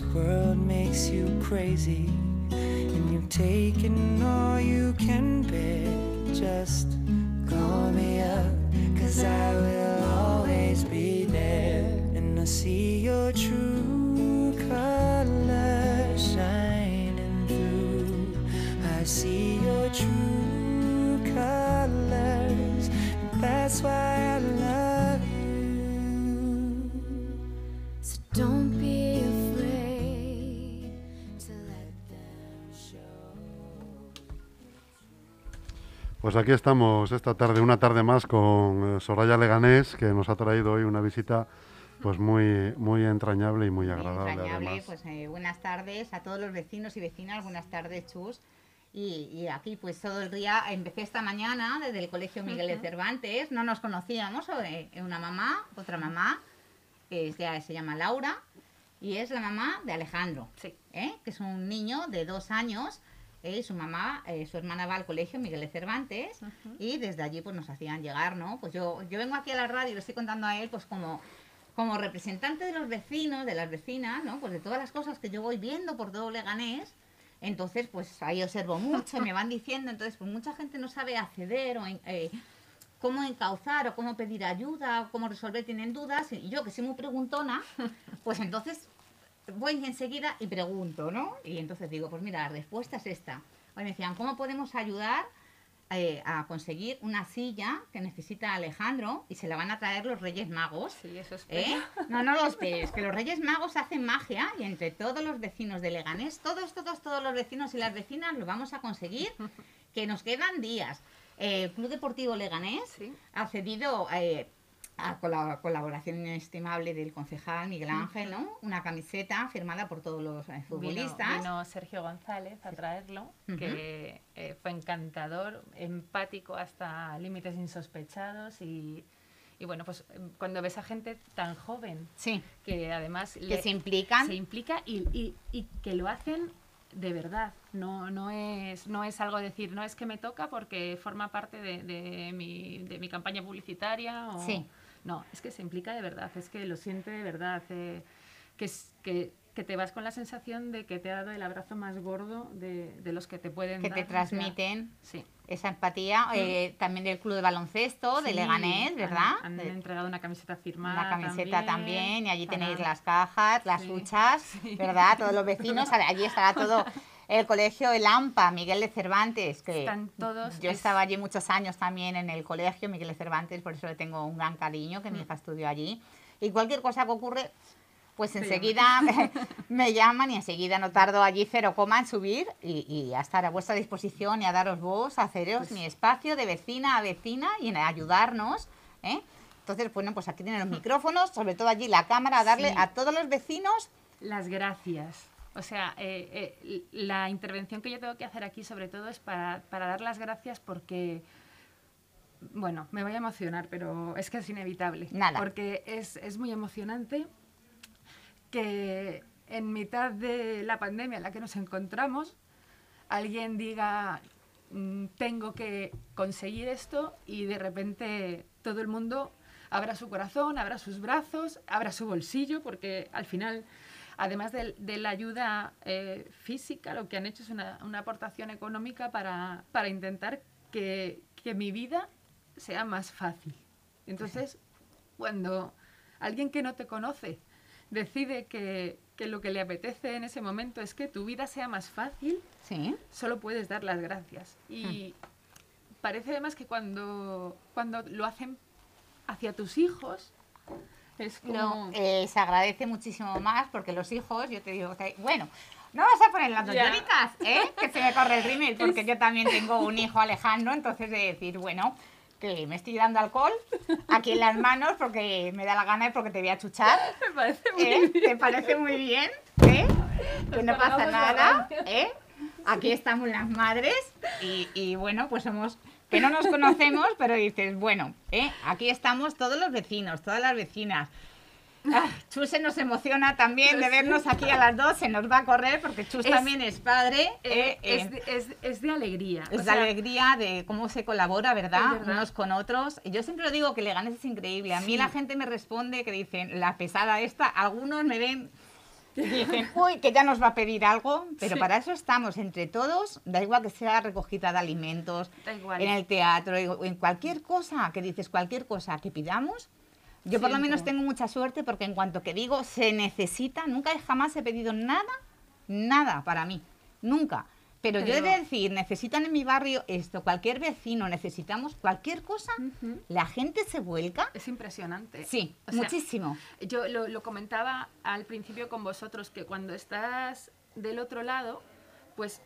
This world makes you crazy, and you've taken all you can bear. Just call me up, cause I will always be there. And I see your true color shining through. I see your true Pues aquí estamos esta tarde, una tarde más con eh, Soraya Leganés, que nos ha traído hoy una visita pues muy, muy entrañable y muy Muy agradable entrañable, además. pues eh, buenas tardes a todos los vecinos y vecinas, buenas tardes Chus. Y, y aquí pues todo el día, empecé esta mañana desde el Colegio Miguel de Cervantes, no nos conocíamos, eh, una mamá, otra mamá, que es- ya se llama Laura, y es la mamá de Alejandro, ¿eh? que es un niño de dos años, eh, su mamá, eh, su hermana va al Colegio Miguel de Cervantes, y desde allí pues nos hacían llegar, ¿no? Pues yo, yo vengo aquí a la radio y le estoy contando a él pues como como representante de los vecinos, de las vecinas, ¿no? Pues de todas las cosas que yo voy viendo por todo Leganés, entonces pues ahí observo mucho y me van diciendo, entonces pues mucha gente no sabe acceder o eh, cómo encauzar o cómo pedir ayuda o cómo resolver, tienen dudas, y yo que soy muy preguntona, pues entonces voy enseguida y pregunto, ¿no? Y entonces digo, pues mira, la respuesta es esta. Hoy me decían, ¿cómo podemos ayudar eh, a conseguir una silla que necesita Alejandro y se la van a traer los Reyes Magos? Sí, eso es ¿Eh? No, no lo esperes, que los Reyes Magos hacen magia y entre todos los vecinos de Leganés, todos, todos, todos los vecinos y las vecinas lo vamos a conseguir, que nos quedan días. Eh, el Club Deportivo Leganés Sí. ha cedido eh, a colaboración inestimable del concejal Miguel Ángel, ¿no? Una camiseta firmada por todos los eh, Vino, futbolistas. vino Sergio González a traerlo, que eh, fue encantador, empático hasta límites insospechados y, y bueno, pues eh, cuando ves a gente tan joven Sí, que además que se implican. se implica y, y- y que lo hacen de verdad. No, no, es, no es algo decir, no es que me toca porque forma parte de, de mi, de mi campaña publicitaria. O, Sí. No, es que se implica de verdad, es que lo siente de verdad. eh, que, es- que, que te vas con la sensación de que te ha dado el abrazo más gordo de, de los que te pueden que dar. te o sea, transmiten sí. esa empatía. eh, también del Club de Baloncesto, de Sí, Leganés, han- ¿verdad? Han, De- entregado una camiseta firmada. La camiseta también, y allí para- tenéis las cajas, las Sí, huchas, sí. ¿verdad? Todos los vecinos, allí estará todo el colegio El AMPA, Miguel de Cervantes, que Están todos, yo es- estaba allí muchos años también en el colegio Miguel de Cervantes, por eso le tengo un gran cariño, que mi Mm. hija estudió allí. Y cualquier cosa que ocurre, pues enseguida me llaman y enseguida no tardo allí cero coma en subir y, y a estar a vuestra disposición y a daros voz, a haceros Pues mi espacio de vecina a vecina y en ayudarnos. ¿eh? Entonces, bueno, pues aquí tienen los micrófonos, sobre todo allí la cámara, a darle Sí. a todos los vecinos. Las gracias. O sea, eh, eh, la intervención que yo tengo que hacer aquí sobre todo es para, para dar las gracias porque, bueno, me voy a emocionar, pero es que es inevitable. Nada. Porque es, es muy emocionante que en mitad de la pandemia en la que nos encontramos, alguien diga, "Mm, tengo que conseguir esto y de repente todo el mundo abra su corazón, abra sus brazos, abra su bolsillo, porque al final, además del- de, la ayuda eh, física, lo que han hecho es una, una aportación económica para, para intentar que, que mi vida sea más fácil. Entonces, cuando alguien que no te conoce decide que, que lo que le apetece en ese momento es que tu vida sea más fácil, Sí. solo puedes dar las gracias. Y parece además que cuando, cuando lo hacen hacia tus hijos, es como... No, eh, se agradece muchísimo más porque los hijos, yo te digo, bueno, no vas a poner las dos lloritas, ¿eh? Que se me corre el rímel, porque yo también tengo un hijo Alejandro, entonces de decir, bueno, que me estoy dando alcohol aquí en las manos porque me da la gana y porque te voy a chuchar. me parece muy ¿eh? bien. ¿Te parece muy bien? ¿eh? Que no pasa nada. ¿eh? Aquí estamos las madres y, y bueno, pues somos que no nos conocemos, pero dices, bueno, ¿eh? aquí estamos todos los vecinos, todas las vecinas. Ah, Chus se nos emociona también de vernos aquí a las dos, se nos va a correr porque Chus Es- también es padre. Eh, ¿eh? es, Eh, de, es, es de alegría. es o la sea, alegría de cómo se colabora, ¿verdad? Verdad. Unos con otros. Yo siempre lo digo que Leganés es increíble. A mí Sí. la gente me responde que dicen, la pesada esta, algunos me ven Dicen, uy, que ya nos va a pedir algo, pero Sí. para eso estamos entre todos, da igual que sea recogida de alimentos, Da igual. en el teatro, en cualquier cosa, que dices cualquier cosa que pidamos. Yo por lo menos tengo mucha suerte porque en cuanto que digo se necesita, nunca jamás he pedido nada, nada para mí, nunca. Pero, yo he de Pero- decir, necesitan en mi barrio esto, cualquier vecino, necesitamos cualquier cosa, la gente se vuelca. Es impresionante. Sí, O sea, muchísimo. Yo lo, lo comentaba al principio con vosotros, que cuando estás del otro lado, pues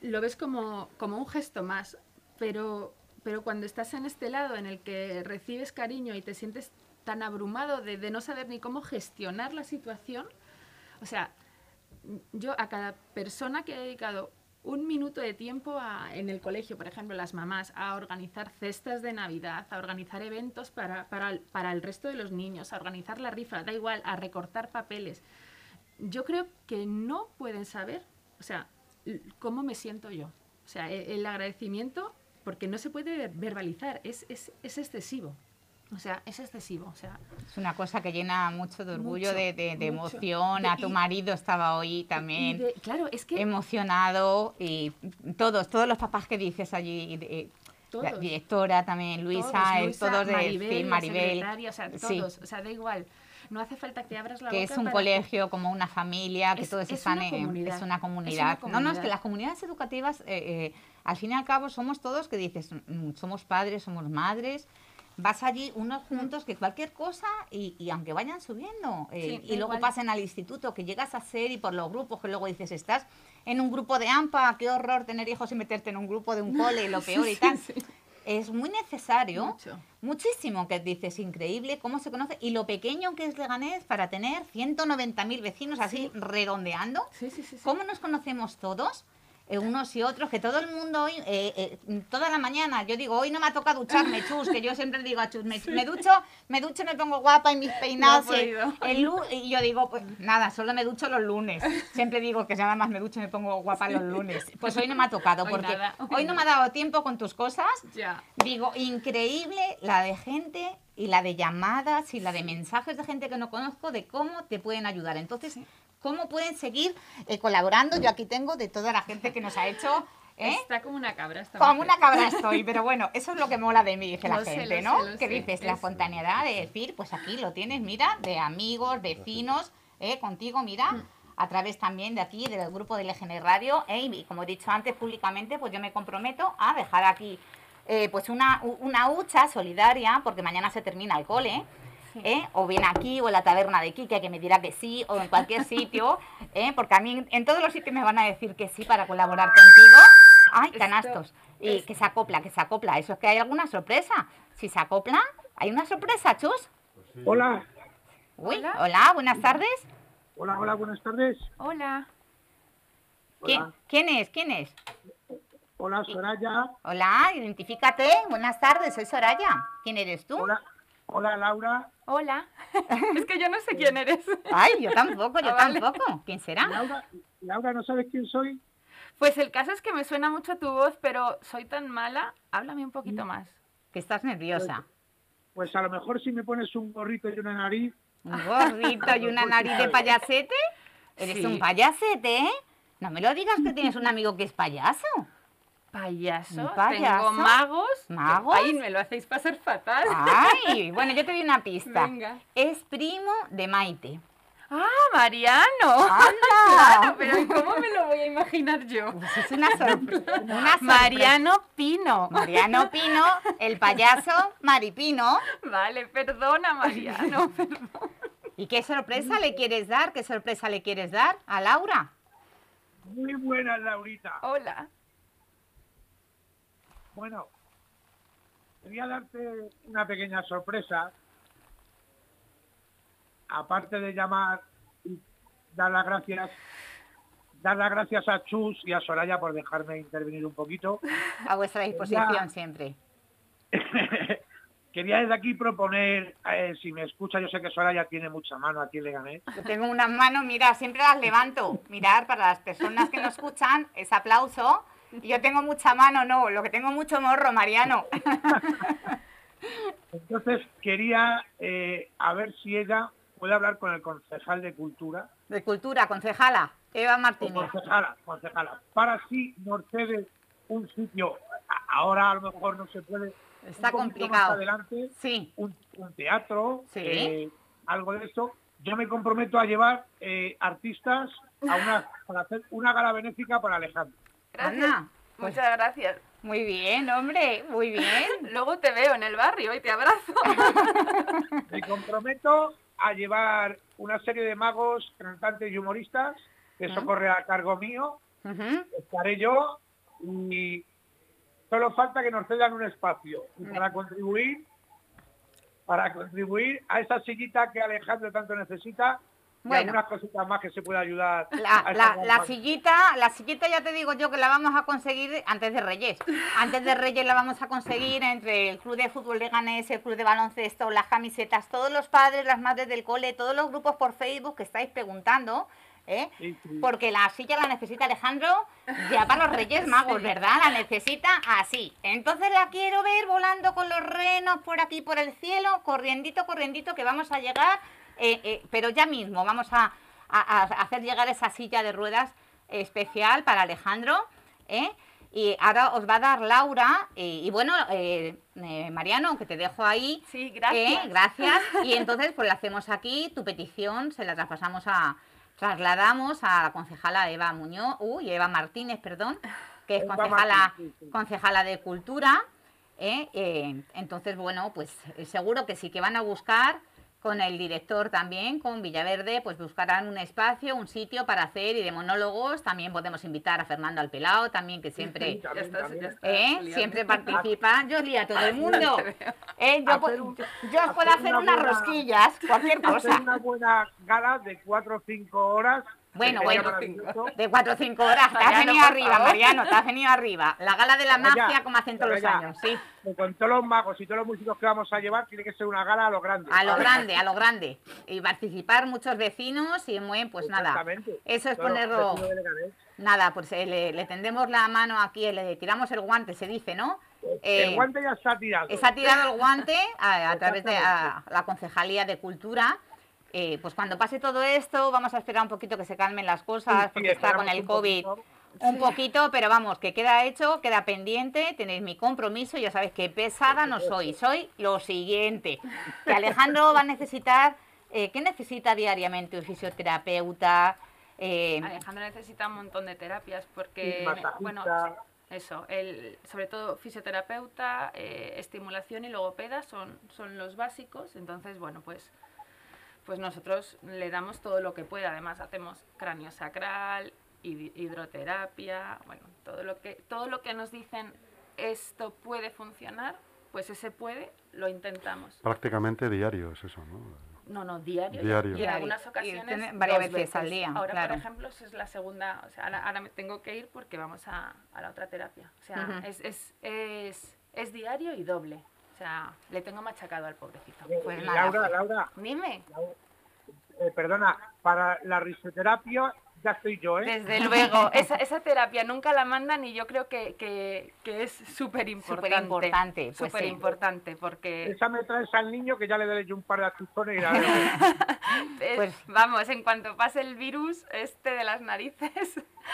lo ves como, como un gesto más, pero, pero cuando estás en este lado en el que recibes cariño y te sientes tan abrumado de, de no saber ni cómo gestionar la situación, o sea, yo a cada persona que he dedicado un minuto de tiempo a- en el colegio, por ejemplo, las mamás, a organizar cestas de Navidad, a organizar eventos para, para, el- para el resto de los niños, a organizar la rifa, da igual, a recortar papeles. Yo creo que no pueden saber, o sea, cómo me siento yo. O sea, e- el, agradecimiento, porque no se puede ver- verbalizar, es, es, es excesivo. O sea, es excesivo. O sea, Es una cosa que llena mucho de orgullo, Mucho, de, de- de mucho. emoción. De- a tu y- marido estaba hoy también claro, es que emocionado y todos, todos los papás que dices allí, de- la directora también, Luisa, todos, eh, Luisa, todos de Maribel, sí, Maribel, o sea, sí, todos, o sea, da igual. No hace falta que abras la que boca es un colegio como una familia, que Es- todos es están una en comunidad, es una es una comunidad. No, no, es que comunidad. las comunidades educativas, eh, eh, al fin y al cabo, somos todos que dices, mm, somos padres, somos madres. Vas allí unos juntos que cualquier cosa y, y aunque vayan subiendo eh, Sí, y luego igual. pasen al instituto que llegas a ser y por los grupos que luego dices estás en un grupo de AMPA, qué horror tener hijos y meterte en un grupo de un cole y lo peor y Sí, tal. sí. Es muy necesario Mucho. Muchísimo, que dices, increíble cómo se conoce y lo pequeño que es Leganés para tener 190.000 vecinos así redondeando. Sí, sí, sí. sí. ¿Cómo nos conocemos todos? Eh, unos y otros, que todo el mundo hoy, eh, eh, toda la mañana, yo digo, hoy no me ha tocado ducharme, Chus, que yo siempre digo a Chus, me, me ducho, me ducho, me pongo guapa y mis peinados. No el lu- y yo digo, pues nada, solo me ducho los lunes. Siempre digo que nada más me ducho y me pongo guapa los lunes. Pues hoy no me ha tocado, Hoy porque nada, hoy hoy no me ha dado tiempo con tus cosas. Ya. Digo, increíble la de gente y la de llamadas y la de mensajes de gente que no conozco de cómo te pueden ayudar. Entonces, ¿cómo pueden seguir eh, colaborando? Yo aquí tengo de toda la gente que nos ha hecho... ¿eh? Está como una cabra. esta Como mujer. una cabra estoy, pero bueno, eso es lo que mola de mí, dice la sé, gente, lo ¿no? sé, lo que sé. dices, la Es- espontaneidad de decir, pues aquí lo tienes, mira, de amigos, vecinos, ¿eh? contigo, mira, Mm. a través también de aquí, del grupo de LGN Radio, ¿eh? y como he dicho antes públicamente, pues yo me comprometo a dejar aquí eh, pues una, una hucha solidaria, porque mañana se termina el cole, ¿eh? o bien aquí, o en la taberna de Kike, que me dirá que sí, o en cualquier sitio, ¿eh? porque a mí en, todos los sitios me van a decir que sí para colaborar contigo. ¡Ay, canastos! Y que se acopla, que se acopla. Eso es que hay alguna sorpresa. Si se acopla, hay una sorpresa, Chus. Hola, Uy, Hola. hola, buenas tardes. hola, hola, buenas tardes. Hola. ¿Quién, Hola, ¿Quién es? ¿Quién es? hola Soraya, Hola, identifícate. Buenas tardes, soy Soraya. ¿Quién eres tú? hola, hola Laura. Hola. es que yo no sé quién eres. Ay, yo tampoco, yo Ah, vale. tampoco. ¿Quién será? Laura, Laura, ¿no sabes quién soy? Pues el caso es que me suena mucho tu voz, pero soy tan mala. Háblame un poquito Mm. más. Que estás nerviosa. Pues a lo mejor si me pones un gorrito y una nariz, Un gorrito y una nariz de payasete. Eres Sí. un payasete, ¿eh? No me lo digas que tienes un amigo que es payaso. Payaso. Tengo magos. ¿Magos? Ay, me lo hacéis pasar fatal. Ay, bueno, yo te doy una pista. Venga. Es primo de Maite. Ah, Mariano. ¡Anda! Claro, pero ¿y ¿cómo me lo voy a imaginar yo? Pues es una, sorpre- una sorpresa. Mariano Pino. Mariano Pino, el payaso Maripino. Vale, perdona, Mariano. perdón. ¿Y qué sorpresa le quieres dar? ¿Qué sorpresa le quieres dar a Laura? muy buena Laurita. Hola. Bueno, quería darte una pequeña sorpresa. Aparte de llamar y dar las gracias, dar las gracias a Chus y a Soraya por dejarme intervenir un poquito. A vuestra disposición siempre. Quería desde aquí proponer, eh, si me escucha, yo sé que Soraya tiene mucha mano aquí en Leganés. Yo tengo unas manos, mira, siempre las levanto. Mirar, para las personas que no escuchan, es aplauso. Yo tengo mucha mano, no, lo que tengo mucho morro, Mariano. Entonces quería eh, a ver si ella puede hablar con el concejal de Cultura, De Cultura, concejala, Eva Martínez. concejala, concejala, para si nos cede un sitio, ahora a lo mejor no se puede, Está un complicado. Más adelante, Sí, un, un teatro, Sí. eh, algo de eso. Yo me comprometo a llevar eh, artistas a una, para hacer una gala benéfica para Alejandro. Gracias. Anda, pues- Muchas gracias. muy bien, hombre, muy bien. Luego te veo en el barrio y te abrazo. Me comprometo a llevar una serie de magos, cantantes y humoristas, que eso corre a cargo mío. Estaré yo y solo falta que nos cedan un espacio. Y para contribuir, para contribuir a esa sillita que Alejandro tanto necesita y Bueno. algunas cositas más que se puede ayudar. La, a la- la sillita, la sillita ya te digo yo que la vamos a conseguir antes de Reyes. Antes de Reyes la vamos a conseguir entre el Club de Fútbol de Ganés, el Club de Baloncesto, las camisetas, todos los padres, las madres del cole, todos los grupos por Facebook que estáis preguntando. ¿eh? Sí, sí. Porque la silla la necesita Alejandro ya para los Reyes Magos, ¿verdad? La necesita así. Entonces la quiero ver volando con los renos por aquí, por el cielo, corriendito, corriendito, que vamos a llegar, eh, eh, pero ya mismo vamos a, a- a hacer llegar esa silla de ruedas especial para Alejandro. ¿eh? Y ahora os va a dar Laura, eh, y bueno, eh, eh, Mariano, que te dejo ahí. Sí, gracias. ¿eh? Gracias. Y entonces, pues la hacemos aquí, tu petición, se la traspasamos a, trasladamos a la concejala Eva Muñoz, uy, Eva Martínez, perdón, que es concejala, concejala de Cultura. ¿eh? Eh, entonces, bueno, pues seguro que sí que van a buscar con el director también, con Villaverde, pues buscarán un espacio, un sitio para hacer y de monólogos. También podemos invitar a Fernando Alpelao, también que siempre... Sí, también, también. ¿Eh? Siempre participa. Yo lía a todo el mundo. ¿Eh? Yo, Hacer yo os puedo hacer hacer una unas buena- rosquillas, cualquier Hacer cosa. una buena gala de cuatro o cinco horas. Bueno, bueno. De 4 o 5 horas. Te has venido arriba. Mariano, te has venido arriba. La gala de la magia, como hacen todos los años, sí. Con todos los magos y todos los músicos que vamos a llevar, tiene que ser una gala a lo grande. A lo grande, a lo grande. Y participar muchos vecinos y muy, pues nada. Eso es Todos ponerlo. Nada, pues eh, le, le tendemos la mano aquí, le tiramos el guante, se dice, ¿no? Eh, el guante ya está tirado. Está tirado el guante a, a través de a- la Concejalía de Cultura. Eh, pues cuando pase todo esto, vamos a esperar un poquito que se calmen las cosas, Sí, porque está con el un COVID poquito. un poquito, pero vamos, que queda hecho, queda pendiente, tenéis mi compromiso, ya sabéis que pesada no soy, soy lo siguiente, que Alejandro va a necesitar, eh, ¿qué necesita diariamente un fisioterapeuta? Eh, Alejandro necesita un montón de terapias porque, bueno, eso, el, sobre todo fisioterapeuta, eh, estimulación y logopeda son, son los básicos. Entonces, bueno, pues, pues nosotros le damos todo lo que pueda. Además, hacemos cráneo sacral, hid- hidroterapia, bueno, todo lo que, todo lo que nos dicen esto puede funcionar, pues ese puede, lo intentamos. Prácticamente diario es eso, ¿no? No, no, diario. Diario. Y en algunas ocasiones. varias veces al día, Ahora, claro. por ejemplo, es la segunda. O sea, ahora, ahora me tengo que ir porque vamos a, a la otra terapia. O sea, es, es, es, es diario y doble. O sea, le tengo machacado al pobrecito. Pues Eh, nada, Laura, pues- Laura, Dime. eh, perdona, para la risoterapia ya estoy yo, ¿eh? Desde luego, esa, esa terapia nunca la mandan y yo creo que, que, que es súper importante. Superimportante, pues Súper sí. importante, porque Esa me traes al niño que ya le daré yo un par de achuchones y la es- Pues- vamos, en cuanto pase el virus este de las narices,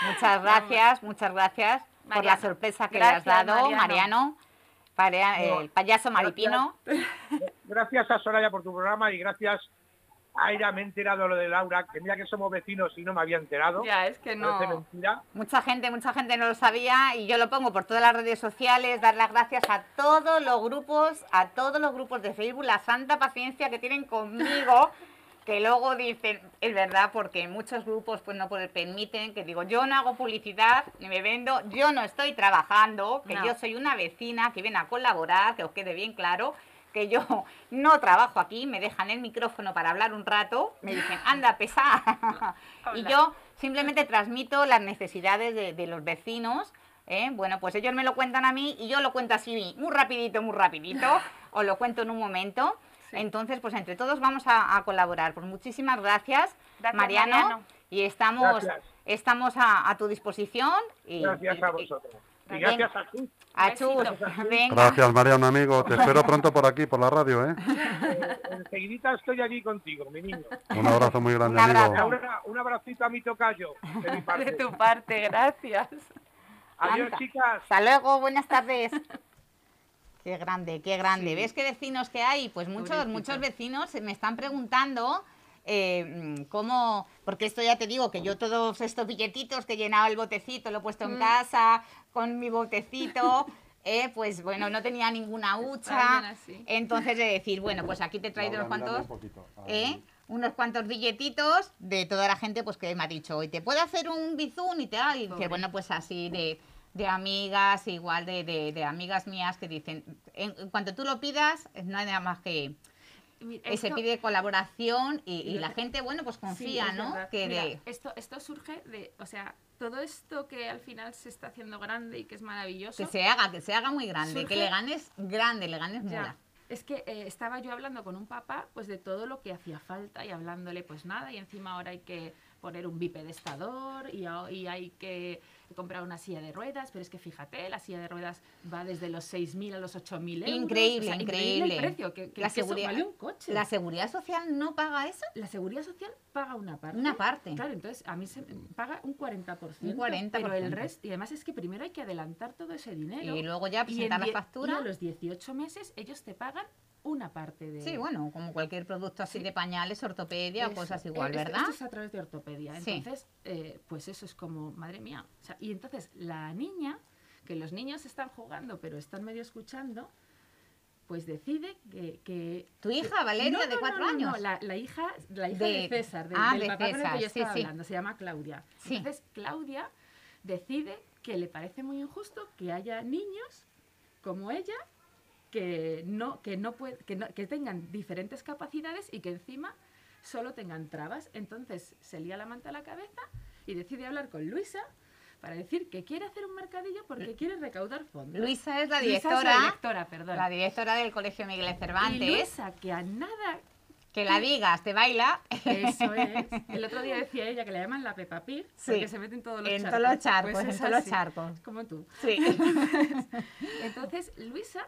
Muchas gracias, muchas gracias por la sorpresa que le has dado, Mariano. Mariano. Para, eh, el payaso maripino. Gracias a Soraya por tu programa y gracias a ella me he enterado lo de Laura, que mira que somos vecinos y no me había enterado. ya es que no. mentira. Mucha gente, mucha gente no lo sabía y yo lo pongo por todas las redes sociales, dar las gracias a todos los grupos, a todos los grupos de Facebook, la santa paciencia que tienen conmigo, que luego dicen, es verdad, porque muchos grupos pues no permiten, que digo, yo no hago publicidad, ni me vendo, yo no estoy trabajando, que No. yo soy una vecina que viene a colaborar, que os quede bien claro, que yo no trabajo aquí, me dejan el micrófono para hablar un rato, me dicen, anda, pesa. y yo simplemente transmito las necesidades de, de los vecinos. ¿eh? Bueno, pues ellos me lo cuentan a mí y yo lo cuento así muy rapidito, muy rapidito, os lo cuento en un momento. Sí. Entonces, pues entre todos vamos a, a colaborar. Pues muchísimas gracias, Gracias, Mariano, Mariano. y estamos, Gracias. estamos a, a tu disposición. Y, Gracias a vosotros. Y gracias a tú. A Besito. Chus, venga. Gracias, María, un amigo. Te espero pronto por aquí, por la radio, ¿eh? Eh, enseguidita estoy allí contigo, mi niño. Un abrazo muy grande, Un abrazo. amigo. Una- un abracito a mi tocayo, de mi De parte. tu parte, gracias. Adiós, Anda. chicas. Hasta luego, buenas tardes. Qué grande, qué grande. Sí. ¿Ves qué vecinos que hay? Pues muchos, Pobrecito. muchos vecinos me están preguntando eh, cómo, porque esto ya te digo que yo todos estos billetitos que he llenado el botecito, lo he puesto en Mm. casa con mi botecito, eh, pues bueno, no tenía ninguna hucha. Entonces de decir, bueno, pues aquí te he traído unos cuantos ¿eh? unos cuantos billetitos de toda la gente pues que me ha dicho, hoy te puedo hacer un bizun y tal, y dice, bueno, pues así de, de amigas, igual de, de- de amigas mías que dicen, en, en cuanto tú lo pidas, no hay nada más que, que se pide colaboración y, y la gente, bueno, pues confía, ¿no? Que Mira, de, esto, esto surge de, o sea, todo esto que al final se está haciendo grande y que es maravilloso. que se haga, que se haga muy grande, que le ganes grande, le ganes mola. Es que eh, estaba yo hablando con un papá pues de todo lo que hacía falta y hablándole pues nada y encima ahora hay que poner un bipedestador y, y hay que comprar una silla de ruedas, pero es que fíjate, la silla de ruedas va desde los 6.000 a los 8.000 euros. Increíble, o sea, increíble. el precio, que, que La que eso seguridad- vale un coche. ¿La seguridad social no paga eso? La seguridad social paga una parte. Una parte. Claro, entonces a mí se paga un 40%. Un 40%. Pero el resto, y además es que primero hay que adelantar todo ese dinero. Y luego ya presentar la factura. y a los 18 meses ellos te pagan una parte de... Sí, bueno, como cualquier producto así Sí. de pañales, ortopedia o cosas igual, eh, esto- ¿verdad? Esto es a través de ortopedia. Sí. Entonces, eh, pues eso es como, madre mía. O sea, y entonces la niña, que los niños están jugando, pero están medio escuchando, pues decide que... que ¿Tu hija, Valeria, No, de cuatro no, no, años? no, la, la hija, la hija de, De- César, de- ah, del de papá con el César, que yo sí, estaba hablando, se llama Claudia. Entonces, Claudia decide que le parece muy injusto que haya niños como ella que no que no puede, que, no- que tengan diferentes capacidades y que encima solo tengan trabas. Entonces se lía la manta a la cabeza y decide hablar con Luisa para decir que quiere hacer un mercadillo porque quiere recaudar fondos. Luisa es la Luisa es directora, directora, perdón. la directora del Colegio Miguel y Cervantes. Luisa, que a nada Que la digas, te baila. Eso es. El otro día decía ella que le llaman la Peppa Pig Sí. porque se mete en todos los En charcos. todos los charcos, Pues en todos los charcos. Como tú. Sí. Entonces, Luisa,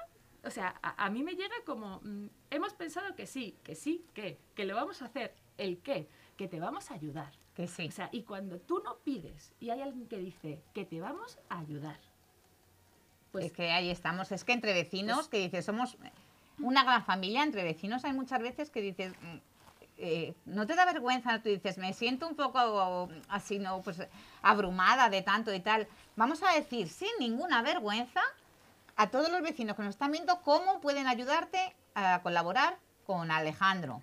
o sea, a, a mí me llega como, mm, hemos pensado que sí, que sí, que, que lo vamos a hacer. ¿El qué? Que te vamos a ayudar. Que sí. O sea, y cuando tú no pides y hay alguien que dice que te vamos a ayudar, pues es que ahí estamos. Es que entre vecinos, Pues- que dices, somos una gran familia, entre vecinos hay muchas veces que dices, mm, eh, no te da vergüenza, tú dices, me siento un poco así, ¿no? Pues abrumada de tanto y tal. Vamos a decir, sin ninguna vergüenza, a todos los vecinos que nos están viendo, cómo pueden ayudarte a colaborar con Alejandro.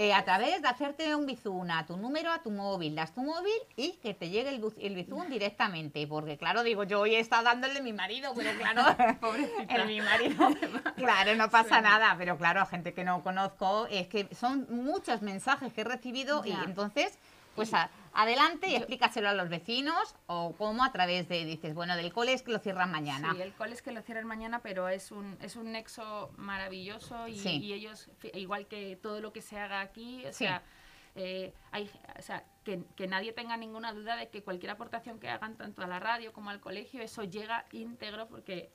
Eh, a través de hacerte un bizun a tu número, a tu móvil, das tu móvil y que te llegue el, el bizun directamente. Porque claro, digo, yo hoy he estado dándole a mi marido, pero claro, el mi marido, claro, no pasa nada. Pero claro, a gente que no conozco, es que son muchos mensajes que he recibido y entonces, pues a- adelante y explícaselo a los vecinos o cómo a través de, dices, bueno, del cole es que lo cierran mañana. Sí, el cole es que lo cierran mañana, pero es un, es un nexo maravilloso y, Sí. y ellos, fi- igual que todo lo que se haga aquí, o Sí. sea, eh, hay, o sea que, que nadie tenga ninguna duda de que cualquier aportación que hagan tanto a la radio como al colegio, eso llega íntegro porque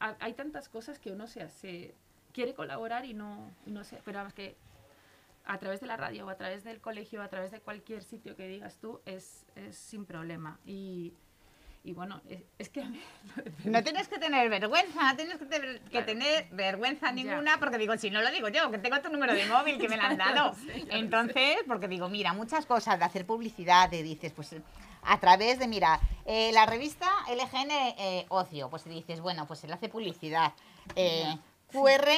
ha- hay tantas cosas que uno se hace, quiere colaborar y no, y no sé, pero vamos que a través de la radio o a través del colegio, a través de cualquier sitio que digas tú, es, es sin problema. Y, y bueno, es, es que a mí No tienes que tener vergüenza, no tienes que, tener- que Claro. tener vergüenza Ya. ninguna, porque digo, si no lo digo yo, que tengo tu número de móvil que me lo han lo dado. sé, Entonces, porque digo, mira, muchas cosas de hacer publicidad, te dices, pues a través de, mira, eh, la revista LGN eh, Ocio, pues dices, bueno, pues se le hace publicidad. Eh, QR,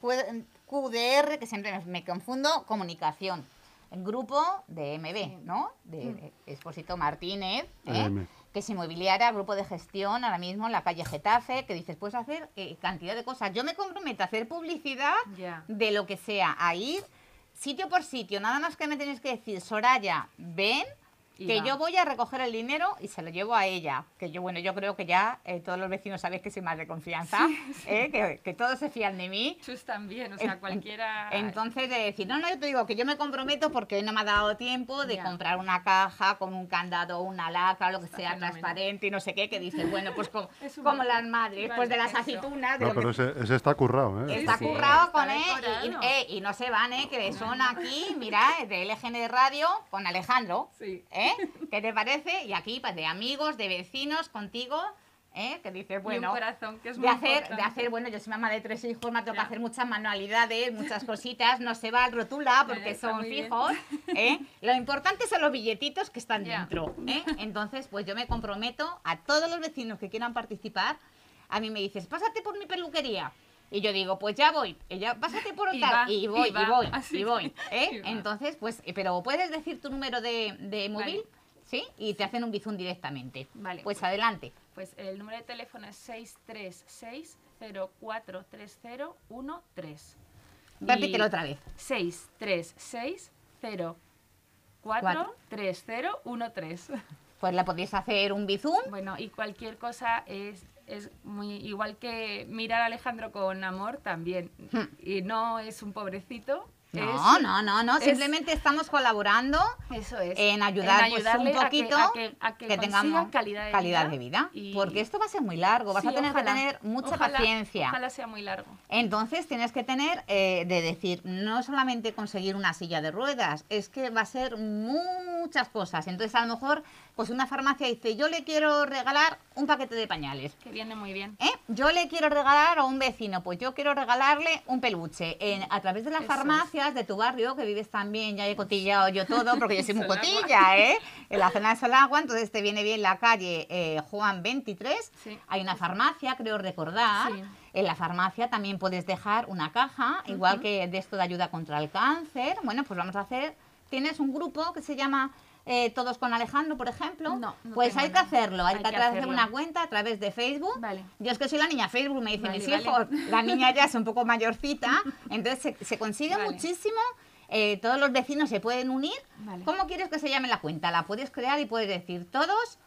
QDR, que siempre me, confundo, comunicación. El grupo de MB, ¿no? De Expósito Martínez, ¿eh? Que es inmobiliaria, grupo de gestión, ahora mismo en la calle Getafe, que dices, puedes hacer eh, cantidad de cosas. Yo me comprometo a hacer publicidad de lo que sea, a ir sitio por sitio, nada más que me tenéis que decir, Soraya, ven Y que va. yo voy a recoger el dinero y se lo llevo a ella. Que yo, bueno, yo creo que ya eh, todos los vecinos sabéis que soy más de confianza, ¿eh? que, que todos se fían de mí. Chus también, o sea, En- cualquiera... Entonces, de decir, no, no, yo te digo que yo me comprometo porque hoy no me ha dado tiempo de Ya. comprar una caja con un candado, una lacra, lo que Está sea fenomenal. transparente y no sé qué, que dices, bueno, pues como, las madres, pues de las aceitunas, de No, pero ese, ese está currado, ¿eh? Está Sí, currado está con él y, decorado. y- eh, y no se van, ¿eh? Que son aquí, mira, de LGN Radio con Alejandro. Sí. ¿Eh? ¿Qué te parece? Y aquí, pues de amigos, de vecinos, contigo, ¿eh? Que un bueno. corazón, que es de muy hacer, de hacer, bueno, yo soy mamá de tres hijos, me toca Ya. hacer muchas manualidades, muchas cositas, no se va al rotula porque son fijos, ¿eh? Lo importante son los billetitos que están dentro, ¿eh? Entonces, pues yo me comprometo a todos los vecinos que quieran participar, a mí me dices, pásate por mi peluquería. Y yo digo, pues ya voy, ya, pásate por Y tal, y voy, y voy, así. y voy, ¿eh? Y. Entonces, pues, eh, pero puedes decir tu número de, de móvil, ¿sí? Y te hacen un bizum directamente. Vale. Pues adelante. Pues el número de teléfono es 636 043013. Repítelo otra vez. 636 043013. Pues le podéis hacer un bizum. Bueno, y cualquier cosa es, es muy igual que mirar a Alejandro con amor también. Y no es un pobrecito. No, es- no, no, no. es- Simplemente estamos colaborando Eso es. en ayudar pues, un ayudarle a que- poquito a que, a que consiga tengamos calidad de vida. vida. y- Porque esto va a ser muy largo, vas Sí, a tener ojalá, que tener mucha ojalá, paciencia. Ojalá sea muy largo. Entonces tienes que tener eh, de decir, no solamente conseguir una silla de ruedas, es que va a ser muchas cosas. Entonces a lo mejor, pues una farmacia dice, yo le quiero regalar un paquete de pañales. Que viene muy bien. ¿Eh? Yo le quiero regalar a un vecino, pues yo quiero regalarle un peluche. En- a través de las Eso es. farmacias de tu barrio, que vives también, ya he cotillado yo todo, porque yo soy muy cotilla, ¿eh? En la zona de Solagua, entonces te viene bien la calle eh, Juan 23. Sí. Hay una farmacia, creo recordar. Sí. En la farmacia también puedes dejar una caja, igual que de esto de ayuda contra el cáncer. Bueno, pues vamos a hacer. Tienes un grupo que se llama eh, Todos con Alejandro, por ejemplo. No, no pues hay que hacerlo, hay, Hay que, hacer una cuenta a través de Facebook. Vale. Yo es que soy la niña Facebook, me dicen Vale, mis vale. hijos. La niña ya es un poco mayorcita, entonces se, se consigue muchísimo. eh, todos los vecinos se pueden unir. ¿Cómo quieres que se llame la cuenta? La puedes crear y puedes decir todos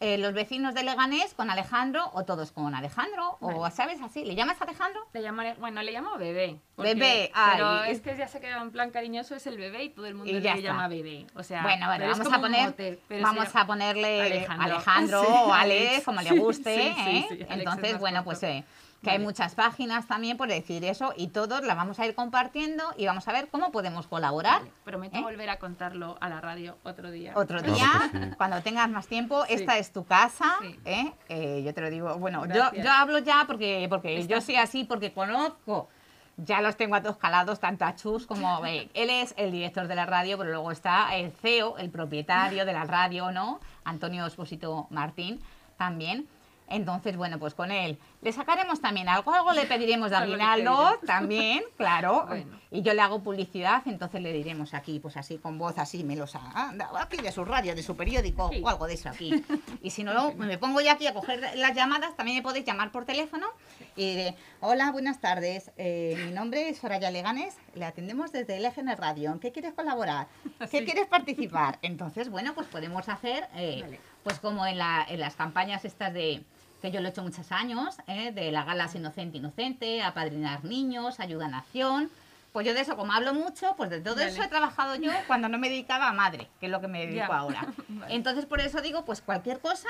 eh, los vecinos de Leganés con Alejandro o todos con Alejandro o sabes así. ¿Le llamas Alejandro? Le llamo, bueno, le llamo bebé. Bebé, Pero ay. es que ya se queda en plan cariñoso, es el bebé y todo el mundo le está. llama bebé. O sea, Bueno, bueno, pero vamos a poner, pero vamos a ponerle Alejandro, Alejandro. o Sí, Alex, como le guste. sí, sí, ¿eh? Entonces, bueno, pues eh, que hay muchas páginas también por decir eso y todos las vamos a ir compartiendo y vamos a ver cómo podemos colaborar. Vale, prometo ¿eh? volver a contarlo a la radio otro día. Otro Claro día, sí. cuando tengas más tiempo, Sí. esta es tu casa, Sí. ¿eh? Eh, yo te lo digo, bueno, yo, yo hablo ya porque, porque Está- yo soy así, porque conozco, ya los tengo a todos calados, tanto a Chus como eh, él es el director de la radio, pero luego está el CEO, el propietario de la radio, ¿no? Antonio Espósito Martín, también. Entonces, bueno, pues con él le sacaremos también algo, algo le pediremos de aguinaldo también, claro. Bueno. Y yo le hago publicidad, entonces le diremos aquí, pues así, con voz así, melosa, anda, aquí de su radio, de su periódico Sí. o algo de eso aquí. Y si no, me pongo ya aquí a coger las llamadas, también me podéis llamar por teléfono y de, hola, buenas tardes, eh, mi nombre es Soraya Leganes, le atendemos desde LGN Radio, ¿en qué quieres colaborar? ¿Qué Sí. quieres participar? Entonces, bueno, pues podemos hacer, eh, Vale. pues como en, la- en las campañas estas de que yo lo he hecho muchos años, ¿eh? de la galas Inocente Inocente, apadrinar niños, ayuda a nación. Pues yo de eso, como hablo mucho, pues de todo eso he trabajado yo cuando no me dedicaba a madre, que es lo que me dedico Ya. ahora. Vale. Entonces, por eso digo, pues cualquier cosa,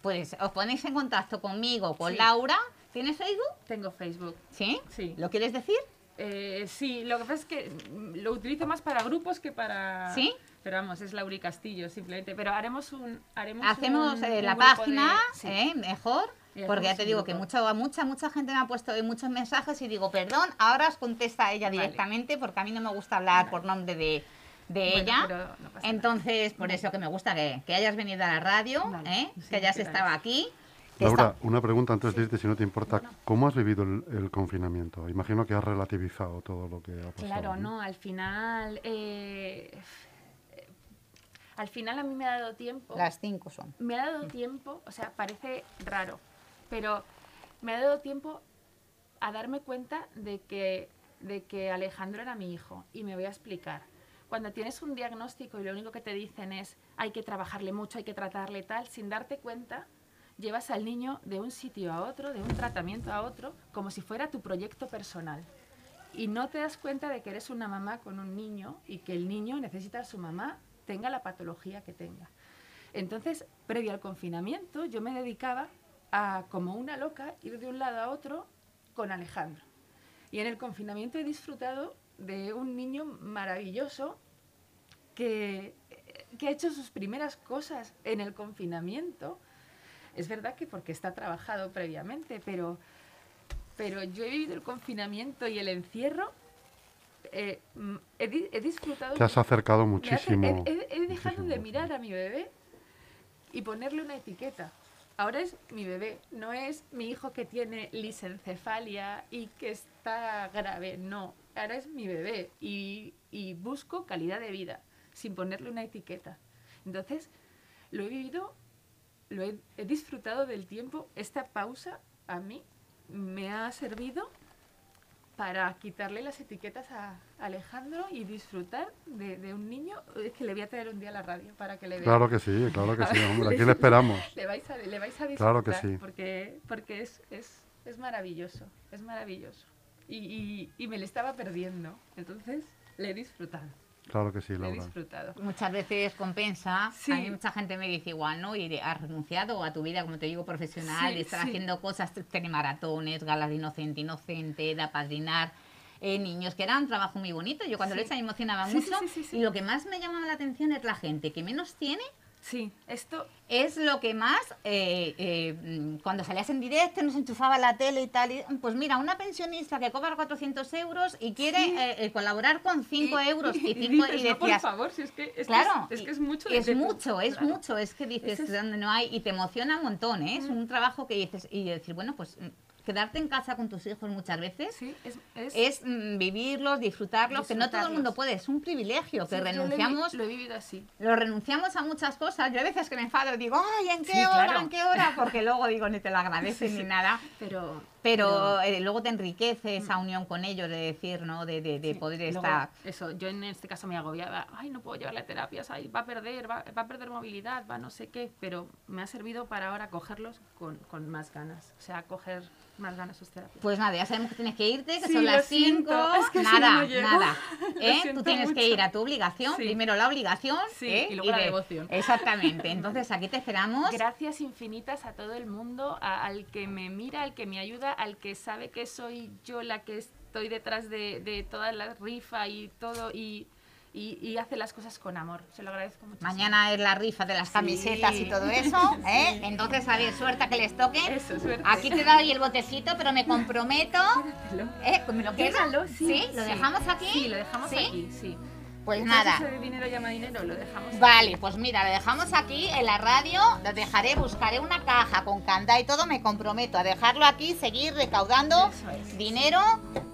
pues os ponéis en contacto conmigo, con Sí. Laura. ¿Tienes Facebook? Tengo Facebook. ¿Sí? Sí. ¿Lo quieres decir? Eh, sí, lo que pasa es que lo utilizo más para grupos que para... ¿Sí? Pero vamos, es Lauri Castillo simplemente. Pero haremos un... Haremos Hacemos un- eh, un la de- página, sí. ¿eh? mejor. Porque ya te digo que mucha, mucha, mucha gente me ha puesto hoy muchos mensajes y digo, perdón, ahora os contesta ella Vale. directamente porque a mí no me gusta hablar por nombre de, de Bueno, ella. pero no pasa nada. Entonces, por eso que me gusta que, que hayas venido a la radio, Vale. ¿eh? Sí, que hayas estado aquí. Laura, está- una pregunta antes de irte, si no te importa. ¿Cómo has vivido el, el confinamiento? Imagino que has relativizado todo lo que ha pasado. Claro, no, al final... eh, al final a mí me ha dado tiempo... Las cinco son. me ha dado tiempo, o sea, parece raro, pero me ha dado tiempo a darme cuenta de que, de que Alejandro era mi hijo. Y me voy a explicar. cuando tienes un diagnóstico y lo único que te dicen es hay que trabajarle mucho, hay que tratarle tal, sin darte cuenta, llevas al niño de un sitio a otro, de un tratamiento a otro, como si fuera tu proyecto personal. Y no te das cuenta de que eres una mamá con un niño y que el niño necesita a su mamá, tenga la patología que tenga. Entonces, previo al confinamiento, yo me dedicaba a, como una loca, ir de un lado a otro con Alejandro. Y en el confinamiento he disfrutado de un niño maravilloso que, que ha hecho sus primeras cosas en el confinamiento. Es verdad que porque está trabajado previamente, pero, pero yo he vivido el confinamiento y el encierro. Eh, mm, he, di- he disfrutado. Te has acercado hace- muchísimo. he, dejado de mirar a mi bebé y ponerle una etiqueta. Ahora es mi bebé, no es mi hijo que tiene lisencefalia y que está grave, no. Ahora es mi bebé y, y busco calidad de vida sin ponerle una etiqueta. Entonces, lo he vivido, lo he, he disfrutado del tiempo. Esta pausa a mí me ha servido para quitarle las etiquetas a Alejandro y disfrutar de, de un niño. Es que le voy a traer un día a la radio para que le vea. Claro que sí, claro que sí, hombre. Aquí le esperamos. Le vais a, le vais a disfrutar Claro que sí. porque, porque es, es, es maravilloso, es maravilloso. Y, y, y me le estaba perdiendo, entonces le he disfrutado, Claro que sí, le he Laura. disfrutado. Muchas veces compensa. Sí. A mí mucha gente me dice igual, ¿no? Y has renunciado a tu vida, como te digo, profesional, Sí, de estar sí. haciendo cosas, telemaratones, galas de inocente, inocente, de apadrinar eh, niños, que era un trabajo muy bonito. Yo cuando Sí. lo hice me emocionaba Sí, sí, mucho. sí, sí, sí. Y lo que más me llamaba la atención es la gente que menos tiene Sí, esto es lo que más, eh, eh, mm, cuando salías en directo, nos enchufaba la tele y tal, y, pues mira, una pensionista que cobra 400 euros y quiere Sí. eh, colaborar con 5 y- euros y, y cinco, dices, y "No, por favor, si es que es, que claro, es, es y- que es mucho. es de tu- mucho, es claro. mucho, es que dices, donde no hay, y te emociona un montón, ¿eh? es un trabajo que dices, y decir, bueno, pues mm, quedarte en casa con tus hijos muchas veces Sí, es, es, es mm, vivirlos, disfrutarlos, que no todo el mundo puede, es un privilegio, sí, que yo lo he vi- renunciamos Lo he, vivido así. lo renunciamos a muchas cosas. Yo a veces que me enfado digo, ay, ¿en qué Sí, hora? claro. ¿En qué hora? Porque luego digo, ni te lo agradecen ni nada. Pero, Pero eh, luego te enriquece esa unión con ellos, de decir, ¿no? De, de, de Sí, poder luego, estar. Eso, yo en este caso me agobiaba. Ay, no puedo llevarle terapias, ay, va a perder, va, va a perder movilidad, va no sé qué. Pero me ha servido para ahora cogerlos con, con más ganas. O sea, coger más ganas sus terapias. Pues nada, ya sabemos que tienes que irte, que Sí, son las siento. 5. Es que si nada, no nada. ¿eh? Tú tienes que ir a tu obligación, Sí. primero la obligación. Sí, ¿eh? y luego la de- devoción. Exactamente. Entonces aquí te esperamos. Gracias infinitas a todo el mundo, a- al que me mira, al que me ayuda, al que sabe que soy yo la que estoy detrás de, de toda la rifa y todo y, y, y hace las cosas con amor. Se lo agradezco mucho. Mañana es la rifa de las Sí. camisetas y todo eso, ¿eh? Entonces, a ver, suerte que les toque. Eso, suerte. Aquí te doy el botecito, pero me comprometo. ¿Eh? ¿Me lo? Quédalo, sí. ¿Lo dejamos aquí? Sí, lo dejamos aquí, sí. Pues nada. eso de dinero llama dinero, lo dejamos Vale, pues mira, lo dejamos aquí en la radio, lo dejaré, buscaré una caja con candado y todo, me comprometo a dejarlo aquí, seguir recaudando es. dinero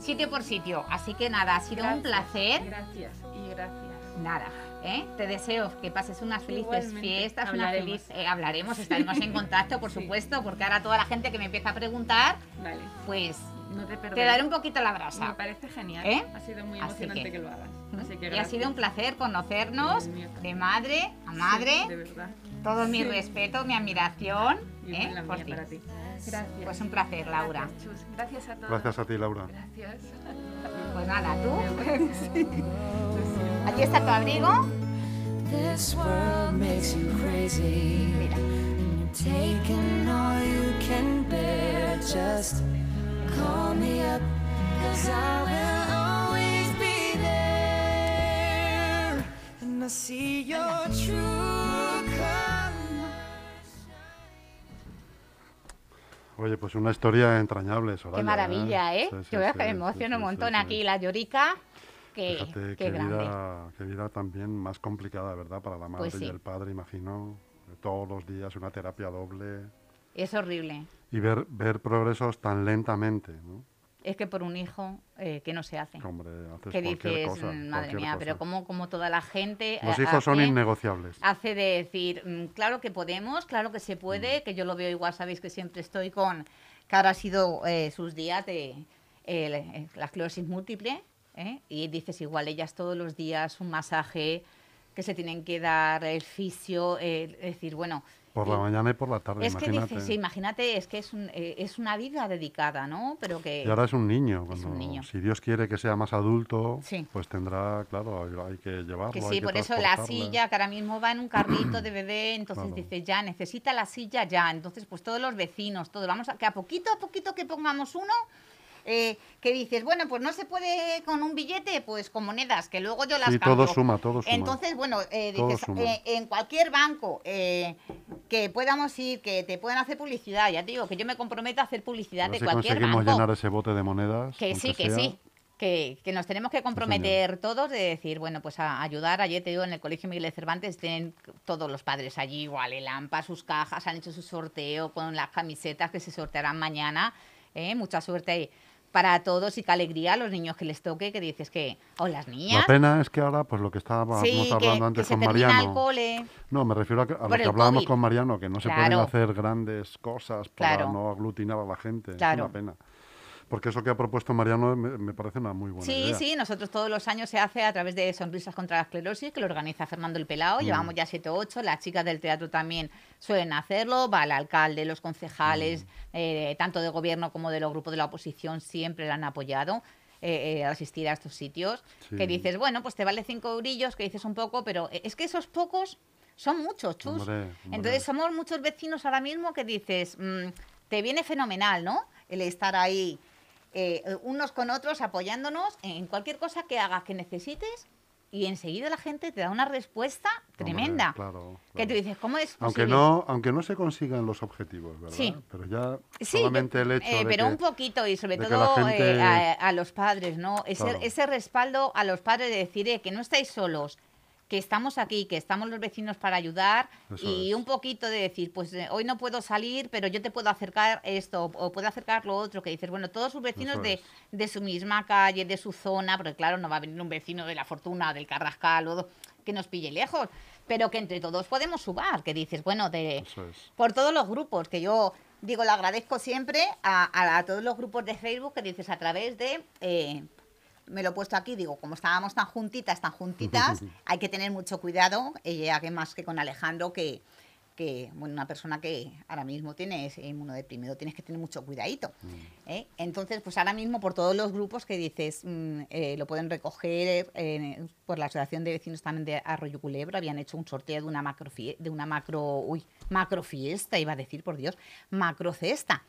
sitio por sitio. Así que nada, ha sido un placer. Gracias y gracias. Nada, ¿eh? Te deseo que pases unas felices Igualmente, fiestas, una hablaremos. feliz... eh, hablaremos, estaremos en contacto, por Sí. supuesto, porque ahora toda la gente que me empieza a preguntar, Vale, pues no te daré un poquito la Me brasa. parece genial. ¿Eh? Ha sido muy emocionante que- que... lo hagas. Así que Y ha sido un placer conocernos de madre a madre. Sí, de verdad. Todo mi Sí. respeto, mi admiración Y ¿eh? la por mía ti. para ti. Gracias. Pues un placer, Laura. Gracias, Chus. Gracias a todos. Gracias a ti, Laura. Gracias. Pues nada, tú. Sí. Aquí está tu abrigo. This world makes you crazy. Mira. Taking all you can bear. Just call me up, cause I will I see your true colors. Oye, pues una historia entrañable, Soraya. Qué maravilla, ¿eh? Sí, sí, Yo veo sí, que me emociono sí, un montón sí, sí. aquí, la llorica. Qué, Fíjate, qué qué grande. vida, qué vida también más complicada, ¿verdad? Para la madre Pues sí. y el padre, imagino. Todos los días una terapia doble. Es horrible. Y ver, ver progresos tan lentamente, ¿no? Es que por un hijo, eh, ¿qué no se hace? Hombre, haces Que dices, cosa. madre mía, pero como, como toda la gente. Los eh, hijos son hace- innegociables. hace de decir, mm, claro que podemos, claro que se Mm. puede, que yo lo veo igual, sabéis que siempre estoy con, que ahora ha sido eh, sus días de eh, la esclerosis múltiple, ¿eh? Y dices, igual ellas todos los días un masaje que se tienen que dar, el fisio, eh, es decir, bueno... Por la mañana y por la tarde, es que dices, sí, imagínate, es que es, un- eh, es una vida dedicada, ¿no? Pero que... Y ahora es un niño. Es Cuando, un niño. Si Dios quiere que sea más adulto, Sí. pues tendrá, claro, hay- que llevarlo. Que hay sí, que por eso la silla, que ahora mismo va en un carrito de bebé, entonces Claro. dice, ya, necesita la silla ya. Entonces, pues todos los vecinos, todos, vamos a que a poquito a poquito que pongamos uno, eh, que dices, bueno, pues no se puede con un billete, pues con monedas, que luego yo las Sí, cambio. todo suma, todo suma. Entonces, bueno, eh, dices, eh, en cualquier banco eh, que podamos ir, que te puedan hacer publicidad, ya te digo, que yo me comprometo a hacer publicidad de si cualquier conseguimos banco. llenar ese bote de monedas. Que sí, que sea. sí. Que, que nos tenemos que comprometer todos de decir, bueno, pues a ayudar. Ayer te digo, en el Colegio Miguel de Cervantes tienen todos los padres allí, igual, el AMPA, sus cajas, han hecho su sorteo con las camisetas que se sortearán mañana. ¿eh? Mucha suerte ahí para todos y qué alegría a los niños que les toque, que dices que, o las niñas. La pena es que ahora, pues lo que estábamos Sí, hablando que antes con Mariano. cole. No, me refiero a, que- a lo que hablábamos COVID. con Mariano, que no se pueden hacer grandes cosas para Claro. no aglutinar a la gente. Claro. Es una pena. Porque eso que ha propuesto Mariano me, me parece una muy buena Sí, idea. sí, nosotros todos los años se hace a través de Sonrisas contra la Esclerosis, que lo organiza Fernando el Pelao, Mm. llevamos ya 7 o 8, las chicas del teatro también suelen hacerlo, va el alcalde, los concejales, Mm. eh, tanto de gobierno como de los grupos de la oposición, siempre la han apoyado. eh, eh, asistir a estos sitios, Sí. que dices, bueno, pues te vale cinco eurillos, que dices un poco, pero eh, es que esos pocos son muchos, chus. Hombre, hombre. Entonces somos muchos vecinos ahora mismo que dices, mm, te viene fenomenal, ¿no? El estar ahí eh, unos con otros apoyándonos en cualquier cosa que hagas que necesites y enseguida la gente te da una respuesta Hombre, tremenda. claro, Que tú dices, ¿cómo es Aunque no, aunque no se consigan los objetivos, ¿verdad? Sí. Pero ya Sí, solamente el hecho eh, de pero que- un poquito y sobre todo gente- eh, a, a los padres, ¿no? Ese, Claro. ese respaldo a los padres de decir eh, que no estáis solos, que estamos aquí, que estamos los vecinos para ayudar Eso y es. un poquito de decir, pues eh, hoy no puedo salir, pero yo te puedo acercar esto o puedo acercar lo otro, que dices, bueno, todos sus vecinos de, de su misma calle, de su zona, porque claro, no va a venir un vecino de la Fortuna, del Carrascal o que nos pille lejos, pero que entre todos podemos subar, que dices, bueno, de, es. por todos los grupos, que yo digo, le agradezco siempre a, a- a todos los grupos de Facebook que dices a través de, eh, me lo he puesto aquí, digo, como estábamos tan juntitas, tan juntitas, hay que tener mucho cuidado, ella que más que con Alejandro, que, que bueno, una persona que ahora mismo tienes inmunodeprimido, tienes que tener mucho cuidadito. ¿eh? Entonces, pues ahora mismo por todos los grupos que dices, mm, eh, lo pueden recoger eh, por la Asociación de Vecinos también de Arroyo Culebro, habían hecho un sorteo de una macro, de una macro, uy, macro fiesta, iba a decir, por Dios, macro cesta.